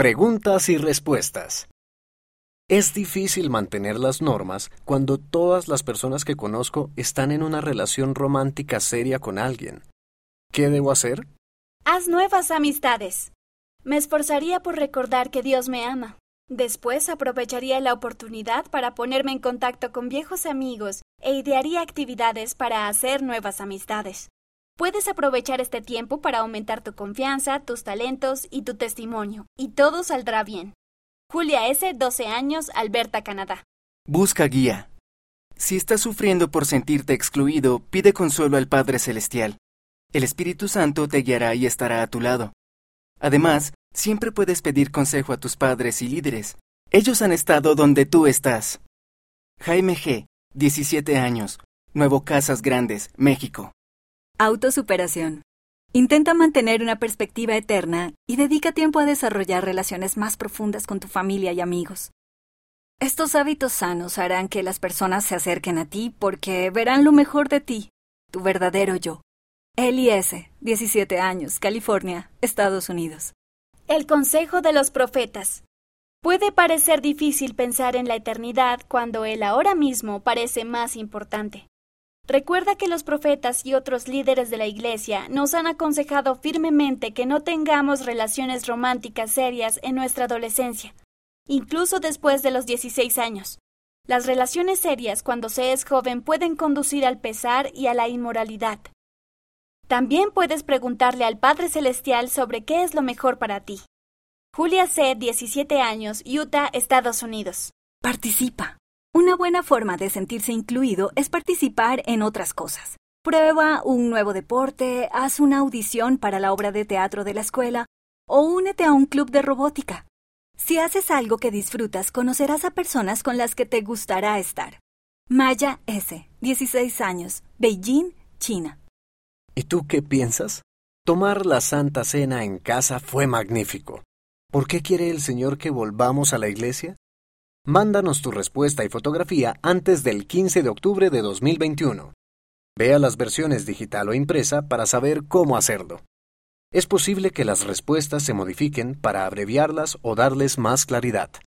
Preguntas y respuestas. Es difícil mantener las normas cuando todas las personas que conozco están en una relación romántica seria con alguien. ¿Qué debo hacer? Haz nuevas amistades. Me esforzaría por recordar que Dios me ama. Después aprovecharía la oportunidad para ponerme en contacto con viejos amigos e idearía actividades para hacer nuevas amistades. Puedes aprovechar este tiempo para aumentar tu confianza, tus talentos y tu testimonio, y todo saldrá bien. Julia S., 12 años, Alberta, Canadá. Busca guía. Si estás sufriendo por sentirte excluido, pide consuelo al Padre Celestial. El Espíritu Santo te guiará y estará a tu lado. Además, siempre puedes pedir consejo a tus padres y líderes. Ellos han estado donde tú estás. Jaime G., 17 años, Nuevo Casas Grandes, México. Autosuperación. Intenta mantener una perspectiva eterna y dedica tiempo a desarrollar relaciones más profundas con tu familia y amigos. Estos hábitos sanos harán que las personas se acerquen a ti porque verán lo mejor de ti, tu verdadero yo. Eli S., 17 años, California, Estados Unidos. El consejo de los profetas. Puede parecer difícil pensar en la eternidad cuando el ahora mismo parece más importante. Recuerda que los profetas y otros líderes de la Iglesia nos han aconsejado firmemente que no tengamos relaciones románticas serias en nuestra adolescencia, incluso después de los 16 años. Las relaciones serias cuando se es joven pueden conducir al pesar y a la inmoralidad. También puedes preguntarle al Padre Celestial sobre qué es lo mejor para ti. Julia C., 17 años, Utah, Estados Unidos. Participa. Una buena forma de sentirse incluido es participar en otras cosas. Prueba un nuevo deporte, haz una audición para la obra de teatro de la escuela o únete a un club de robótica. Si haces algo que disfrutas, conocerás a personas con las que te gustará estar. Maya S., 16 años, Beijing, China. ¿Y tú qué piensas? Tomar la Santa Cena en casa fue magnífico. ¿Por qué quiere el Señor que volvamos a la iglesia? Mándanos tu respuesta y fotografía antes del 15 de octubre de 2021. Vea las versiones digital o impresa para saber cómo hacerlo. Es posible que las respuestas se modifiquen para abreviarlas o darles más claridad.